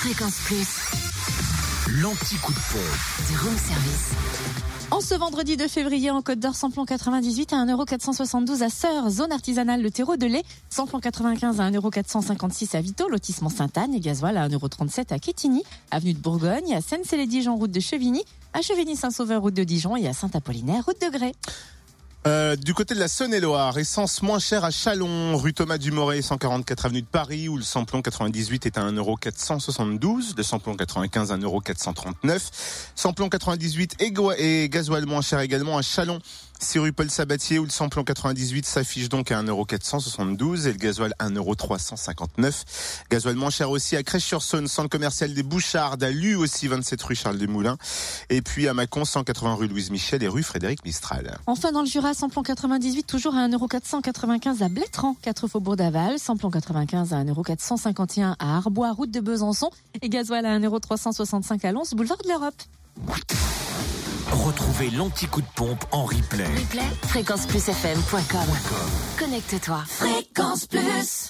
Fréquence Plus. L'anti-coup de pompe. Du room service. En ce vendredi 2 février, en Côte d'Or, samplon 98 à 1,472€ à Sœur, zone artisanale Le Terreau de lait. Samplon 95 à 1,456€ à Vito, lotissement Sainte-Anne et gasoil à 1,37€ à Quétigny, avenue de Bourgogne, à Seine-Célé-Dijon, route de Chevigny, à Chevigny-Saint-Sauveur, route de Dijon et à Saint-Apollinaire, route de Grès. Euh, du côté de la Saône-et-Loire, essence moins chère à Chalon, rue Thomas Dumoré, 144 avenue de Paris, où le samplon 98 est à 1,472€, le samplon 95 à 1,439€, samplon 98 et, gasoil moins cher également à Chalon, c'est rue Paul Sabatier, où le samplon 98 s'affiche donc à 1,472€ et le gasoil à 1,359€. Gasoil moins cher aussi à Crèche-sur-Saône, centre commercial des Bouchardes, à Lu aussi 27 rue Charles Desmoulins, et puis à Mâcon, 180 rue Louise Michel et rue Frédéric Mistral. Enfin, dans le Jura, samplon 98, toujours à 1,495€ à Blétran, 4 faubourg d'Aval, samplon 95 à 1,451€ à Arbois, route de Besançon, et gasoil à 1,365€ à Lons, boulevard de l'Europe. Retrouvez l'anti-coup de pompe en replay. Replay, fréquenceplusfm.com. Connecte-toi. Fréquence Plus.